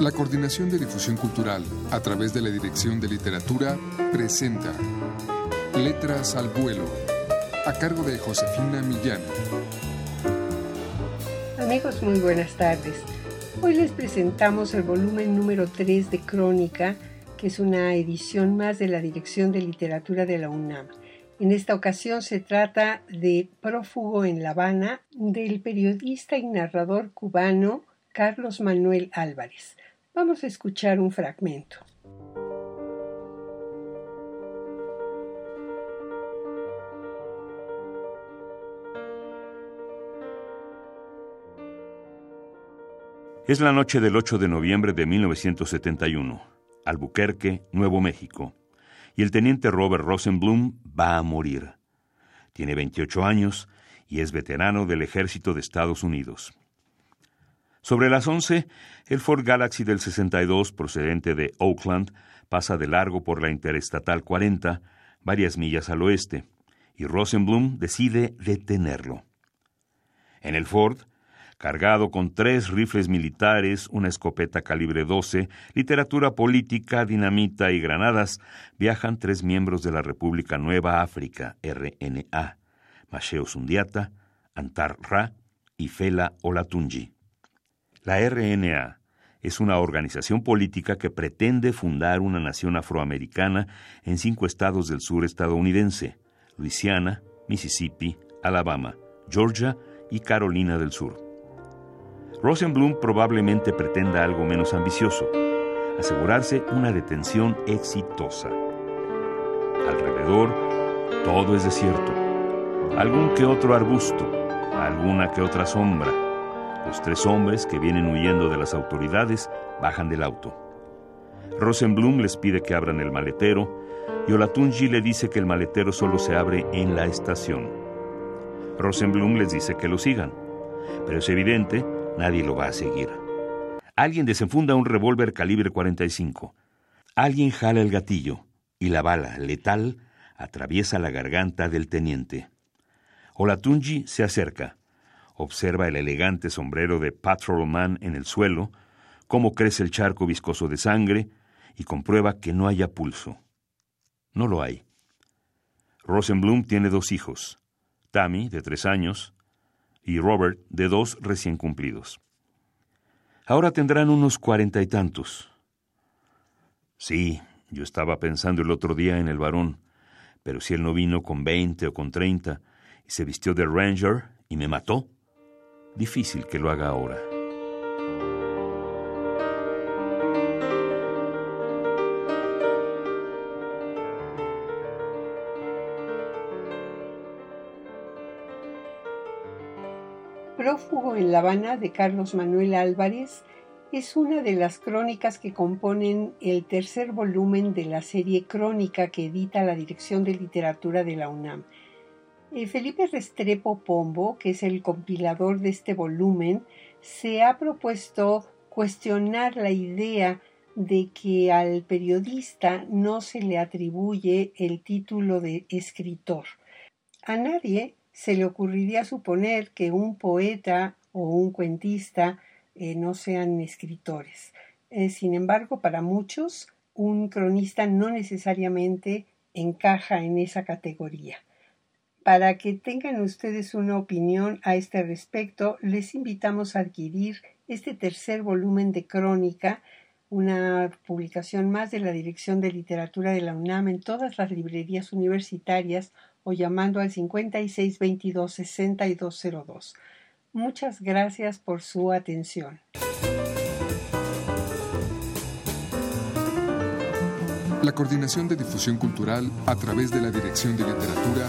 La Coordinación de Difusión Cultural, a través de la Dirección de Literatura, presenta Letras al Vuelo, a cargo de Josefina Millán. Amigos, muy buenas tardes. Hoy les presentamos el volumen número 3 de Crónica, que es una edición más de la Dirección de Literatura de la UNAM. En esta ocasión se trata de Prófugo en La Habana del periodista y narrador cubano Carlos Manuel Álvarez. Vamos a escuchar un fragmento. Es la noche del 8 de noviembre de 1971, Albuquerque, Nuevo México, y el teniente Robert Rosenblum va a morir. Tiene 28 años y es veterano del ejército de Estados Unidos. Sobre las 11, el Ford Galaxy del 62, procedente de Oakland, pasa de largo por la Interestatal 40, varias millas al oeste, y Rosenblum decide detenerlo. En el Ford, cargado con tres rifles militares, una escopeta calibre 12, literatura política, dinamita y granadas, viajan tres miembros de la República Nueva África, RNA, Macheo Sundiata, Antar Ra y Fela Olatunji. La RNA es una organización política que pretende fundar una nación afroamericana en cinco estados del sur estadounidense, Luisiana, Mississippi, Alabama, Georgia y Carolina del Sur. Rosenblum probablemente pretenda algo menos ambicioso, asegurarse una detención exitosa. Alrededor, todo es desierto. Algún que otro arbusto, alguna que otra sombra, los tres hombres que vienen huyendo de las autoridades bajan del auto. Rosenblum les pide que abran el maletero y Olatunji le dice que el maletero solo se abre en la estación. Rosenblum les dice que lo sigan, pero es evidente, nadie lo va a seguir. Alguien desenfunda un revólver calibre 45. Alguien jala el gatillo y la bala, letal, atraviesa la garganta del teniente. Olatunji se acerca observa el elegante sombrero de Patrolman en el suelo, cómo crece el charco viscoso de sangre y comprueba que no haya pulso. No lo hay. Rosenblum tiene dos hijos, Tammy, de tres años, y Robert, de dos recién cumplidos. Ahora tendrán unos cuarenta y tantos. Sí, yo estaba pensando el otro día en el varón, pero si él no vino con veinte o con treinta y se vistió de Ranger y me mató, difícil que lo haga ahora. Prófugo en La Habana de Carlos Manuel Álvarez es una de las crónicas que componen el tercer volumen de la serie Crónica que edita la Dirección de Literatura de la UNAM Felipe Restrepo Pombo, que es el compilador de este volumen, se ha propuesto cuestionar la idea de que al periodista no se le atribuye el título de escritor. A nadie se le ocurriría suponer que un poeta o un cuentista eh, no sean escritores. Eh, sin embargo, para muchos, un cronista no necesariamente encaja en esa categoría. Para que tengan ustedes una opinión a este respecto, les invitamos a adquirir este tercer volumen de Crónica, una publicación más de la Dirección de Literatura de la UNAM en todas las librerías universitarias o llamando al 5622-6202. Muchas gracias por su atención. La Coordinación de Difusión Cultural a través de la Dirección de Literatura